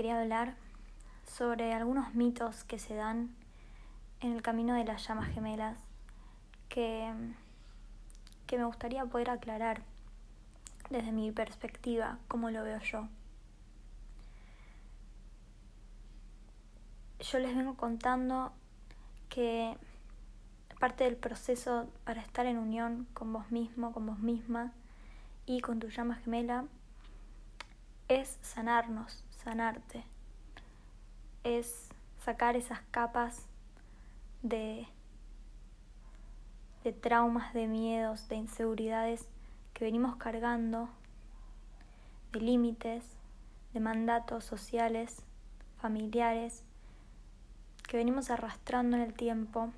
quería hablar sobre algunos mitos que se dan en el camino de las llamas gemelas que, que me gustaría poder aclarar desde mi perspectiva, como lo veo yo. Yo les vengo contando que parte del proceso para estar en unión con vos mismo, con vos misma y con tu llama gemela es sanarnos, sanarte. Es sacar esas capas de, de traumas, de miedos, de inseguridades que venimos cargando, de límites, de mandatos sociales, familiares, que venimos arrastrando en el tiempo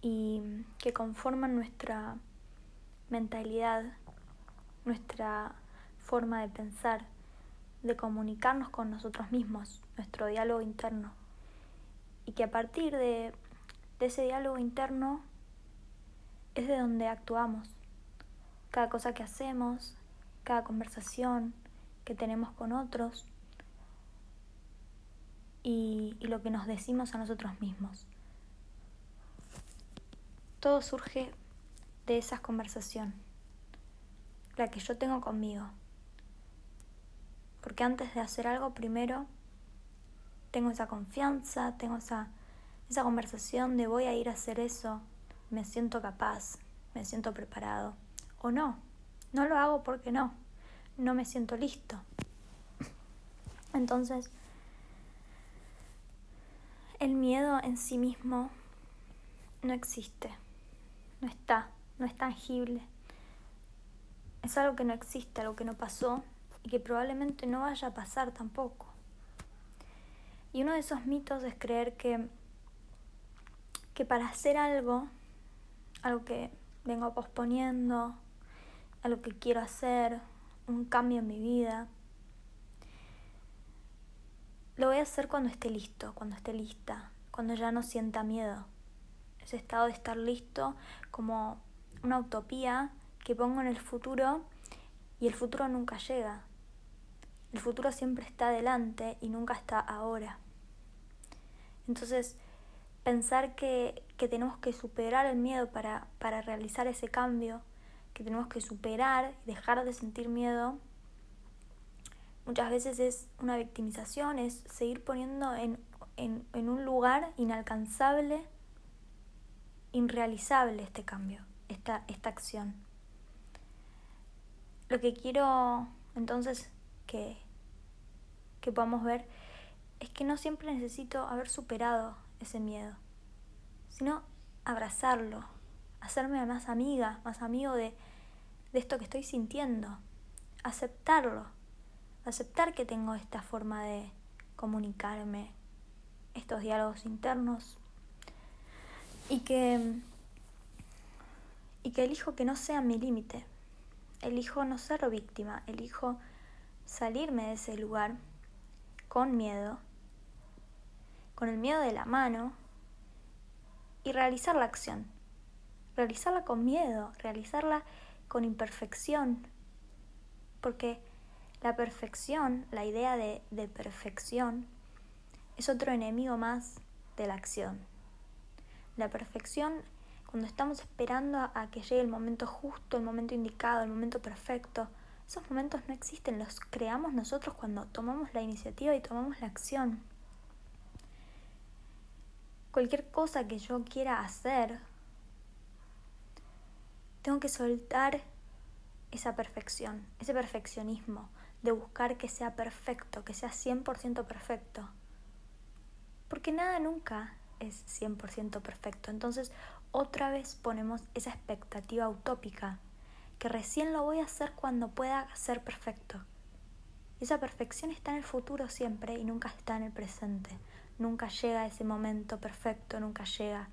y que conforman nuestra mentalidad, nuestra forma de pensar, de comunicarnos con nosotros mismos, nuestro diálogo interno. Y que a partir de, ese diálogo interno es de donde actuamos. Cada cosa que hacemos, cada conversación que tenemos con otros y, y lo que nos decimos a nosotros mismos. Todo surge de esa conversación, la que yo tengo conmigo. Porque antes de hacer algo, primero tengo esa confianza, tengo esa, esa conversación de voy a ir a hacer eso, me siento capaz, me siento preparado. O no, no lo hago porque no, no me siento listo. Entonces, el miedo en sí mismo no existe no está, no es tangible. Es algo que no existe, algo que no pasó y que probablemente no vaya a pasar tampoco. Y uno de esos mitos es creer que, que para hacer algo, algo que vengo posponiendo, algo que quiero hacer, un cambio en mi vida, lo voy a hacer cuando esté listo, cuando esté lista, cuando ya no sienta miedo ese estado de estar listo como una utopía que pongo en el futuro y el futuro nunca llega. El futuro siempre está adelante y nunca está ahora. Entonces, pensar que, que tenemos que superar el miedo para, para realizar ese cambio, que tenemos que superar y dejar de sentir miedo, muchas veces es una victimización, es seguir poniendo en, en, en un lugar inalcanzable irrealizable este cambio, esta, esta acción. Lo que quiero entonces que, que podamos ver es que no siempre necesito haber superado ese miedo, sino abrazarlo, hacerme más amiga, más amigo de, de esto que estoy sintiendo, aceptarlo, aceptar que tengo esta forma de comunicarme, estos diálogos internos y que, y que elijo que no sea mi límite. Elijo no ser víctima, elijo salirme de ese lugar con miedo, con el miedo de la mano y realizar la acción. Realizarla con miedo, realizarla con imperfección, porque la perfección, la idea de, de perfección, es otro enemigo más de la acción. La perfección, cuando estamos esperando a, que llegue el momento justo, el momento indicado, el momento perfecto, esos momentos no existen, los creamos nosotros cuando tomamos la iniciativa y tomamos la acción. Cualquier cosa que yo quiera hacer, tengo que soltar esa perfección, ese perfeccionismo de buscar que sea perfecto, que sea 100% perfecto. Porque nada nunca es 100% perfecto. Entonces otra vez ponemos esa expectativa utópica, que recién lo voy a hacer cuando pueda ser perfecto. Esa perfección está en el futuro siempre y nunca está en el presente. Nunca llega ese momento perfecto, nunca llega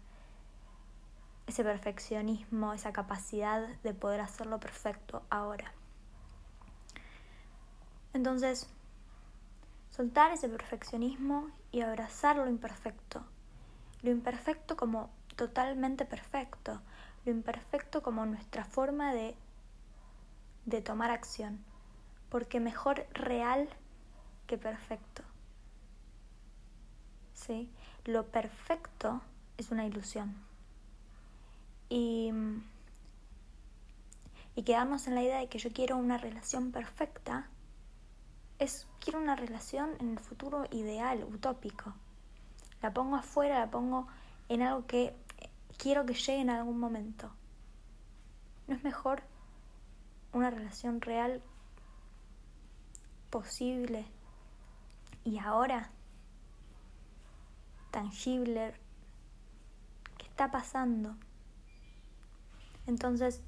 ese perfeccionismo, esa capacidad de poder hacerlo perfecto ahora. Entonces, soltar ese perfeccionismo y abrazar lo imperfecto, lo imperfecto como totalmente perfecto, lo imperfecto como nuestra forma de, de tomar acción, porque mejor real que perfecto. ¿sí? Lo perfecto es una ilusión. Y, y quedarnos en la idea de que yo quiero una relación perfecta es quiero una relación en el futuro ideal, utópico. La pongo afuera, la pongo en algo que quiero que llegue en algún momento. ¿No es mejor una relación real posible y ahora tangible que está pasando? Entonces,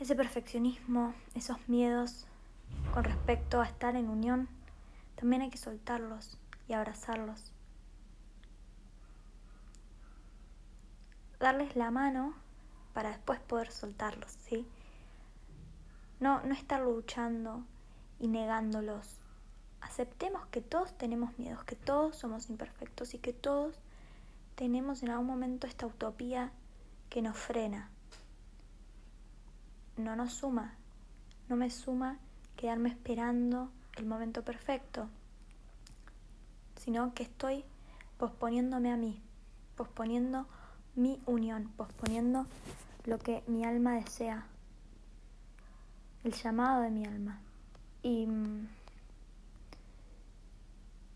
ese perfeccionismo, esos miedos con respecto a estar en unión, también hay que soltarlos y abrazarlos. Darles la mano para después poder soltarlos, ¿sí? No, no estar luchando y negándolos. Aceptemos que todos tenemos miedos, que todos somos imperfectos y que todos tenemos en algún momento esta utopía que nos frena. No nos suma, no me suma quedarme esperando el momento perfecto, sino que estoy posponiéndome a mí, posponiendo mi unión, posponiendo lo que mi alma desea, el llamado de mi alma. Y,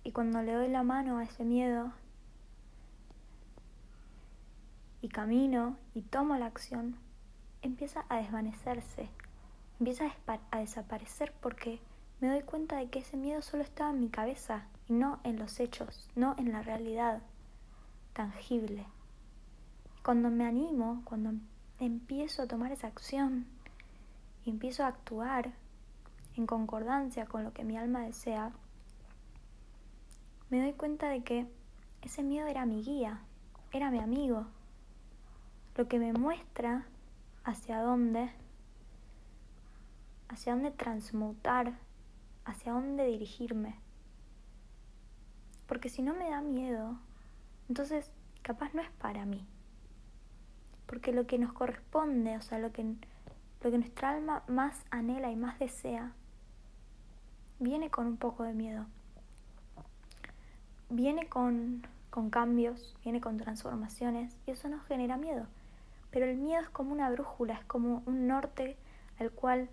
y cuando le doy la mano a ese miedo y camino y tomo la acción, empieza a desvanecerse empieza a, desaparecer porque me doy cuenta de que ese miedo solo estaba en mi cabeza y no en los hechos, no en la realidad tangible. Cuando me animo, cuando empiezo a tomar esa acción y empiezo a actuar en concordancia con lo que mi alma desea, me doy cuenta de que ese miedo era mi guía, era mi amigo, lo que me muestra hacia dónde hacia dónde transmutar, hacia dónde dirigirme. Porque si no me da miedo, entonces capaz no es para mí. Porque lo que nos corresponde, o sea, lo que, lo que nuestra alma más anhela y más desea, viene con un poco de miedo. Viene con, con cambios, viene con transformaciones y eso nos genera miedo. Pero el miedo es como una brújula, es como un norte al cual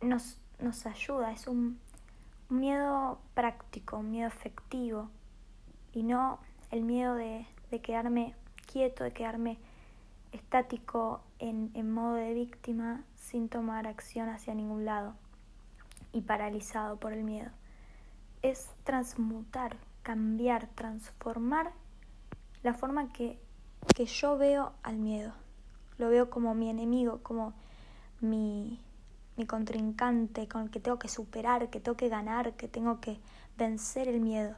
nos, nos ayuda, es un, miedo práctico, un miedo efectivo y no el miedo de, quedarme quieto, de quedarme estático en, en, modo de víctima sin tomar acción hacia ningún lado y paralizado por el miedo. Es transmutar, cambiar, transformar la forma que, que yo veo al miedo. Lo veo como mi enemigo, como mi, mi contrincante con el que tengo que superar, que tengo que ganar, que tengo que vencer el miedo.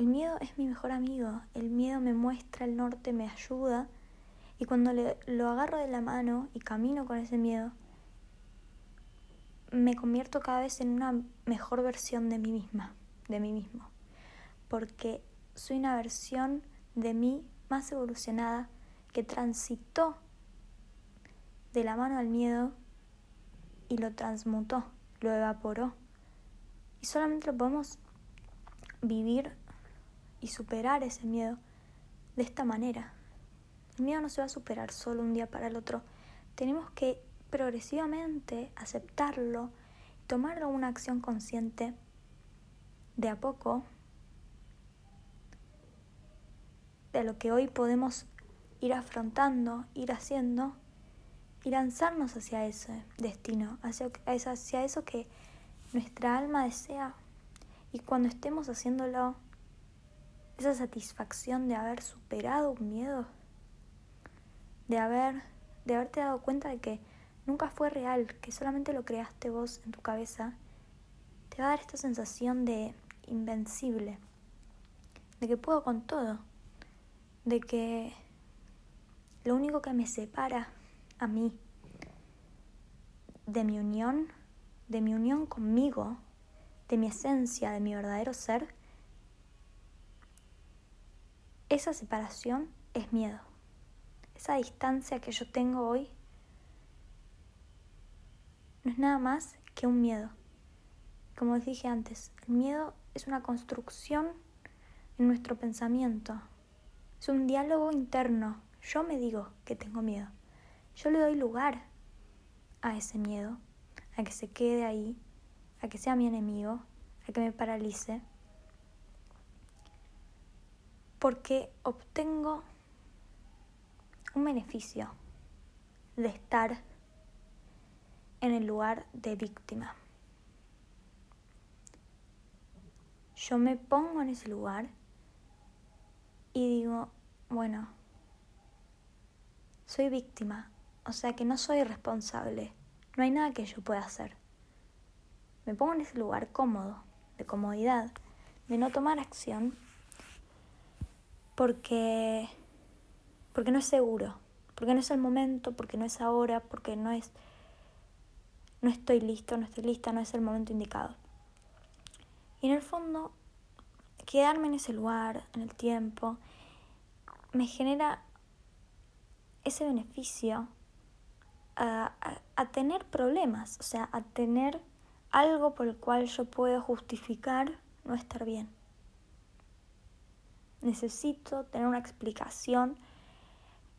El miedo es mi mejor amigo, el miedo me muestra el norte, me ayuda y cuando le, lo agarro de la mano y camino con ese miedo, me convierto cada vez en una mejor versión de mí misma, de mí mismo, porque soy una versión de mí más evolucionada que transitó de la mano al miedo y lo transmutó, lo evaporó. Y solamente lo podemos vivir y superar ese miedo de esta manera. El miedo no se va a superar solo un día para el otro. Tenemos que progresivamente aceptarlo y tomarlo una acción consciente de a poco de lo que hoy podemos ir afrontando, ir haciendo y lanzarnos hacia ese destino, hacia, hacia eso que nuestra alma desea. Y cuando estemos haciéndolo, esa satisfacción de haber superado un miedo, de haber de haberte dado cuenta de que nunca fue real, que solamente lo creaste vos en tu cabeza, te va a dar esta sensación de invencible, de que puedo con todo, de que lo único que me separa a mí, de mi unión, de mi unión conmigo, de mi esencia, de mi verdadero ser, esa separación es miedo. Esa distancia que yo tengo hoy no es nada más que un miedo. como dije antes, el miedo es una construcción en nuestro pensamiento. Es un diálogo interno. Yo me digo que tengo miedo. Yo le doy lugar a ese miedo, a que se quede ahí, a que sea mi enemigo, a que me paralice. Porque obtengo un beneficio de estar en el lugar de víctima. Yo me pongo en ese lugar y digo, bueno, soy víctima, o sea que no soy responsable, no hay nada que yo pueda hacer. Me pongo en ese lugar cómodo, de comodidad, de no tomar acción, porque, porque no es seguro, porque no es el momento, porque no es ahora, porque no es, no estoy listo, no estoy lista, no es el momento indicado. Y en el fondo, quedarme en ese lugar, en el tiempo, me genera ese beneficio a, tener problemas, o sea, a tener algo por el cual yo puedo justificar no estar bien. Necesito tener una explicación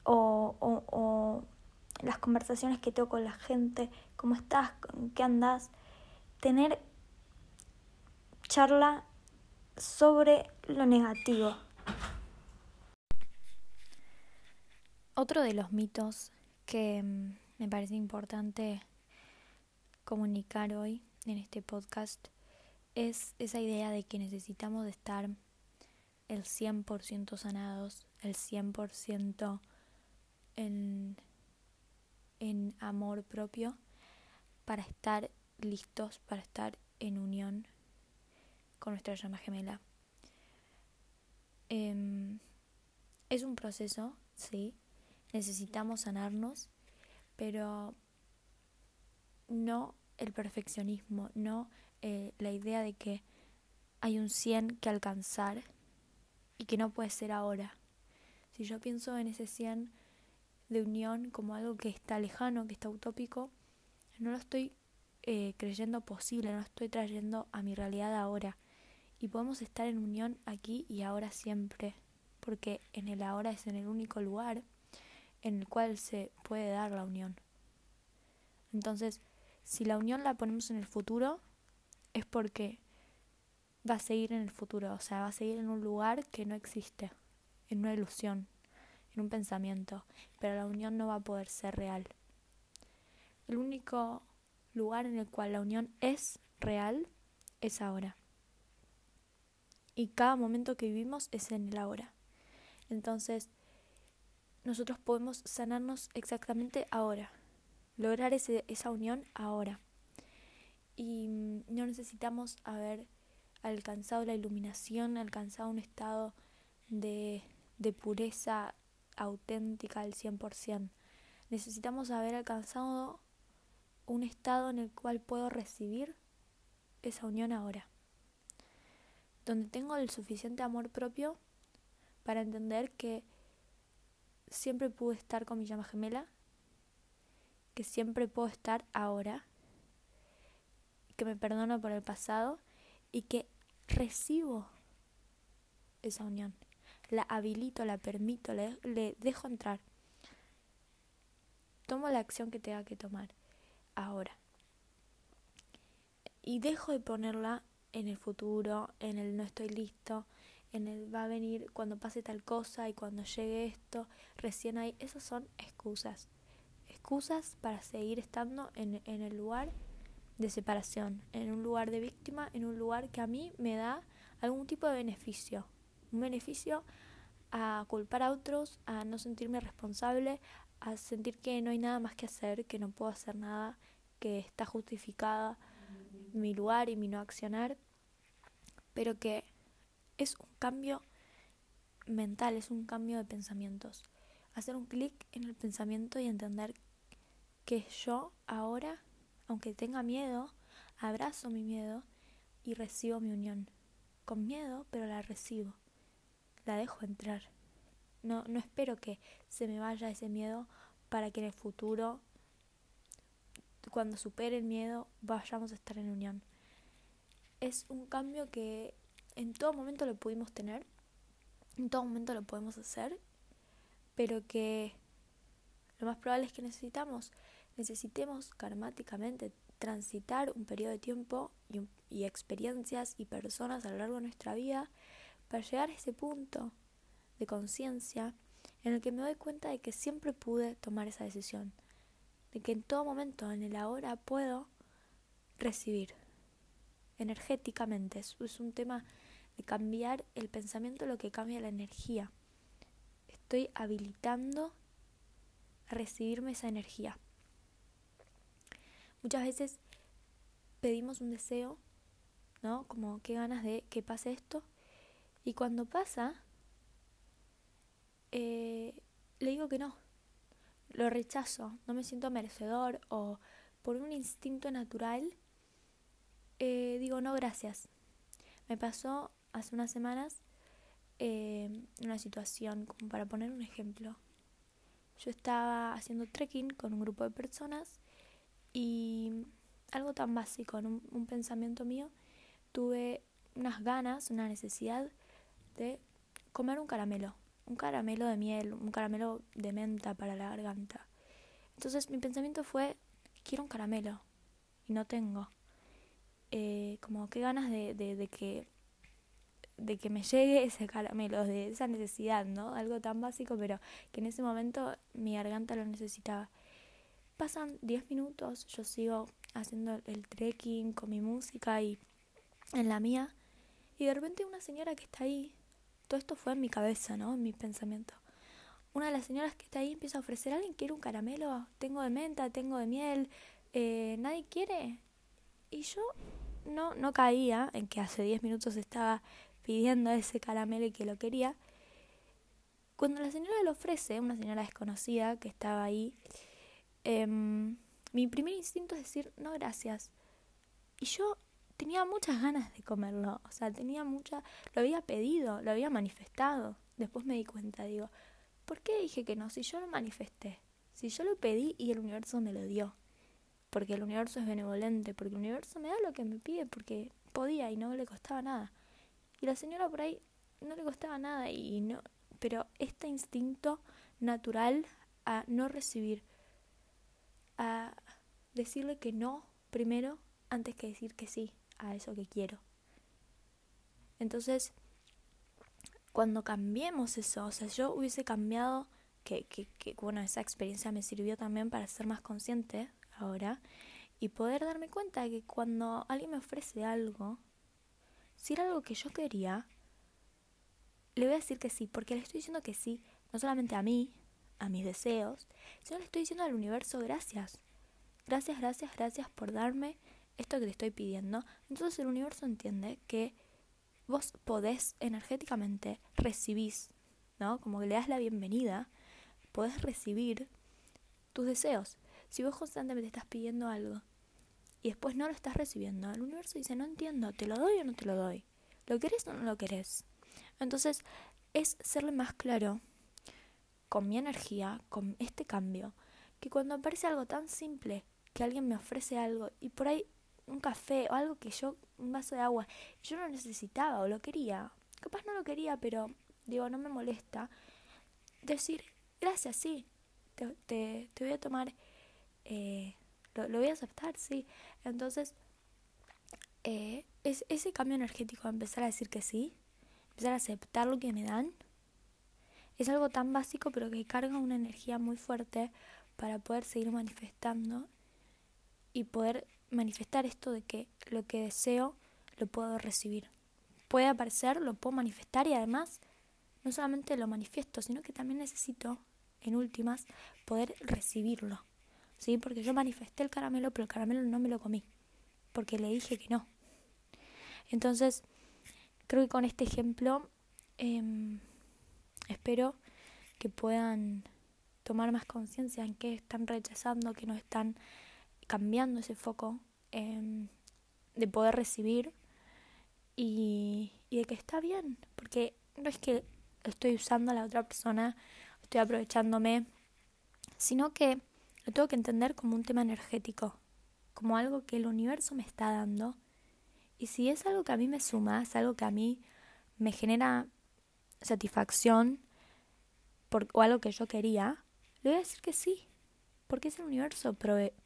o, o, las conversaciones que tengo con la gente, cómo estás, qué andas, tener charla sobre lo negativo. Otro de los mitos que mm, me parece importante comunicar hoy en este podcast es esa idea de que necesitamos estar el 100% sanados, el 100% en, en amor propio para estar listos, para estar en unión con nuestra llama gemela. Em, es un proceso, sí, necesitamos sanarnos, pero no el perfeccionismo, no eh, la idea de que hay un 100 que alcanzar y que no puede ser ahora. Si yo pienso en ese 100 de unión como algo que está lejano, que está utópico, no lo estoy eh, creyendo posible, no lo estoy trayendo a mi realidad ahora y podemos estar en unión aquí y ahora siempre, porque en el ahora es en el único lugar en el cual se puede dar la unión. Entonces, si la unión la ponemos en el futuro, es porque va a seguir en el futuro, o sea, va a seguir en un lugar que no existe, en una ilusión, en un pensamiento, pero la unión no va a poder ser real. El único lugar en el cual la unión es real es ahora y cada momento que vivimos es en el ahora. Entonces, nosotros podemos sanarnos exactamente ahora, lograr ese, esa unión ahora. Y no necesitamos haber alcanzado la iluminación, alcanzado un estado de, de pureza auténtica al 100%. Necesitamos haber alcanzado un estado en el cual puedo recibir esa unión ahora donde tengo el suficiente amor propio para entender que siempre pude estar con mi llama gemela, que siempre puedo estar ahora, que me perdono por el pasado y que recibo esa unión. La habilito, la permito, le, le dejo entrar. Tomo la acción que tenga que tomar ahora. Y dejo de ponerla en el futuro, en el no estoy listo, en el va a venir cuando pase tal cosa y cuando llegue esto, recién ahí, esas son excusas. Excusas para seguir estando en, en el lugar de separación, en un lugar de víctima, en un lugar que a mí me da algún tipo de beneficio. Un beneficio a culpar a otros, a no sentirme responsable, a sentir que no hay nada más que hacer, que no puedo hacer nada, que está justificada mi lugar y mi no accionar, pero que es un cambio mental, es un cambio de pensamientos. Hacer un clic en el pensamiento y entender que yo ahora, aunque tenga miedo, abrazo mi miedo y recibo mi unión. Con miedo, pero la recibo. La dejo entrar. No, no espero que se me vaya ese miedo para que en el futuro cuando supere el miedo, vayamos a estar en unión. es un cambio que en todo momento lo pudimos tener, en todo momento lo podemos hacer, pero que lo más probable es que necesitamos, necesitemos karmáticamente transitar un periodo de tiempo y, experiencias y personas a lo largo de nuestra vida para llegar a ese punto de conciencia en el que me doy cuenta de que siempre pude tomar esa decisión, de que en todo momento, en el ahora, puedo recibir energéticamente. Es, es un tema de cambiar el pensamiento, lo que cambia la energía. Estoy habilitando a recibirme esa energía. Muchas veces pedimos un deseo, ¿no? Como qué ganas de que pase esto. Y cuando pasa, eh, le digo que no. Lo rechazo, no me siento merecedor o por un instinto natural eh, digo no gracias. Me pasó hace unas semanas eh, una situación, como para poner un ejemplo. Yo estaba haciendo trekking con un grupo de personas y algo tan básico, en un, pensamiento mío, tuve unas ganas, una necesidad de comer un caramelo, un caramelo de miel, un caramelo de menta para la garganta. Entonces mi pensamiento fue, quiero un caramelo y no tengo. Eh, como qué ganas de, de, que de que me llegue ese caramelo, de esa necesidad, ¿no? Algo tan básico, pero que en ese momento mi garganta lo necesitaba. Pasan 10 minutos, yo sigo haciendo el trekking con mi música y en la mía, y de repente una señora que está ahí, todo esto fue en mi cabeza, ¿no? En mi pensamiento. Una de las señoras que está ahí empieza a ofrecer, ¿alguien quiere un caramelo? Tengo de menta, tengo de miel, eh, ¿nadie quiere? Y yo no, no caía en que hace 10 minutos estaba pidiendo ese caramelo y que lo quería. Cuando la señora lo ofrece, una señora desconocida que estaba ahí, em, mi primer instinto es decir, no, gracias. Y yo tenía muchas ganas de comerlo, o sea, tenía mucha, lo había pedido, lo había manifestado. Después me di cuenta, digo, ¿por qué dije que no? Si yo lo manifesté, si yo lo pedí y el universo me lo dio porque el universo es benevolente, porque el universo me da lo que me pide, porque podía y no le costaba nada. Y la señora por ahí no le costaba nada y no, pero este instinto natural a no recibir, a decirle que no primero antes que decir que sí a eso que quiero. Entonces, cuando cambiemos eso, o sea, yo hubiese cambiado, que, que, que bueno, esa experiencia me sirvió también para ser más consciente ahora y poder darme cuenta que cuando alguien me ofrece algo, si era algo que yo quería, le voy a decir que sí, porque le estoy diciendo que sí, no solamente a mí, a mis deseos, sino le estoy diciendo al universo gracias. Gracias, gracias, gracias por darme esto que te estoy pidiendo. Entonces el universo entiende que vos podés energéticamente recibís, ¿no? Como que le das la bienvenida, podés recibir tus deseos. Si vos constantemente estás pidiendo algo y después no lo estás recibiendo, el universo dice, no entiendo, ¿te lo doy o no te lo doy? ¿Lo querés o no lo querés? Entonces, es serle más claro con mi energía, con este cambio, que cuando aparece algo tan simple, que alguien me ofrece algo y por ahí un café o algo que yo, un vaso de agua, yo no necesitaba o lo quería, capaz no lo quería, pero digo, no me molesta, decir, gracias, sí, te, voy a tomar eh, lo, voy a aceptar, sí. Entonces, eh, es, ese cambio energético, empezar a decir que sí, empezar a aceptar lo que me dan, es algo tan básico, pero que carga una energía muy fuerte para poder seguir manifestando y poder manifestar esto de que lo que deseo lo puedo recibir. Puede aparecer, lo puedo manifestar y además no solamente lo manifiesto, sino que también necesito, en últimas, poder recibirlo. ¿sí? Porque yo manifesté el caramelo, pero el caramelo no me lo comí, porque le dije que no. Entonces, creo que con este ejemplo em, espero que puedan tomar más conciencia en qué están rechazando, que no están cambiando ese foco em, de poder recibir y, y de que está bien, porque no es que estoy usando a la otra persona, estoy aprovechándome, sino que lo tengo que entender como un tema energético, como algo que el universo me está dando. Y si es algo que a mí me suma, es algo que a mí me genera satisfacción por, o algo que yo quería, le voy a decir que sí. Porque es el universo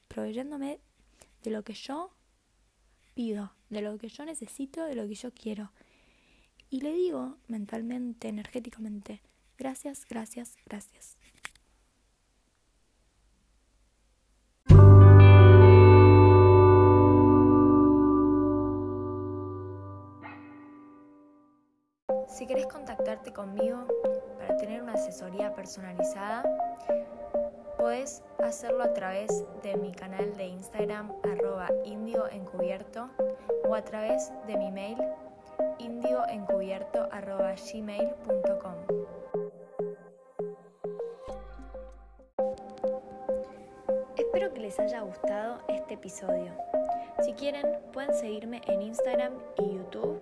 proveyéndome de lo que yo pido, de lo que yo necesito, de lo que yo quiero. Y le digo mentalmente, energéticamente, gracias, gracias, gracias. Si querés contactarte conmigo para tener una asesoría personalizada, puedes hacerlo a través de mi canal de Instagram arroba indioencubierto o a través de mi mail indioencubierto arroba gmail.com. Espero que les haya gustado este episodio. Si quieren, pueden seguirme en Instagram y YouTube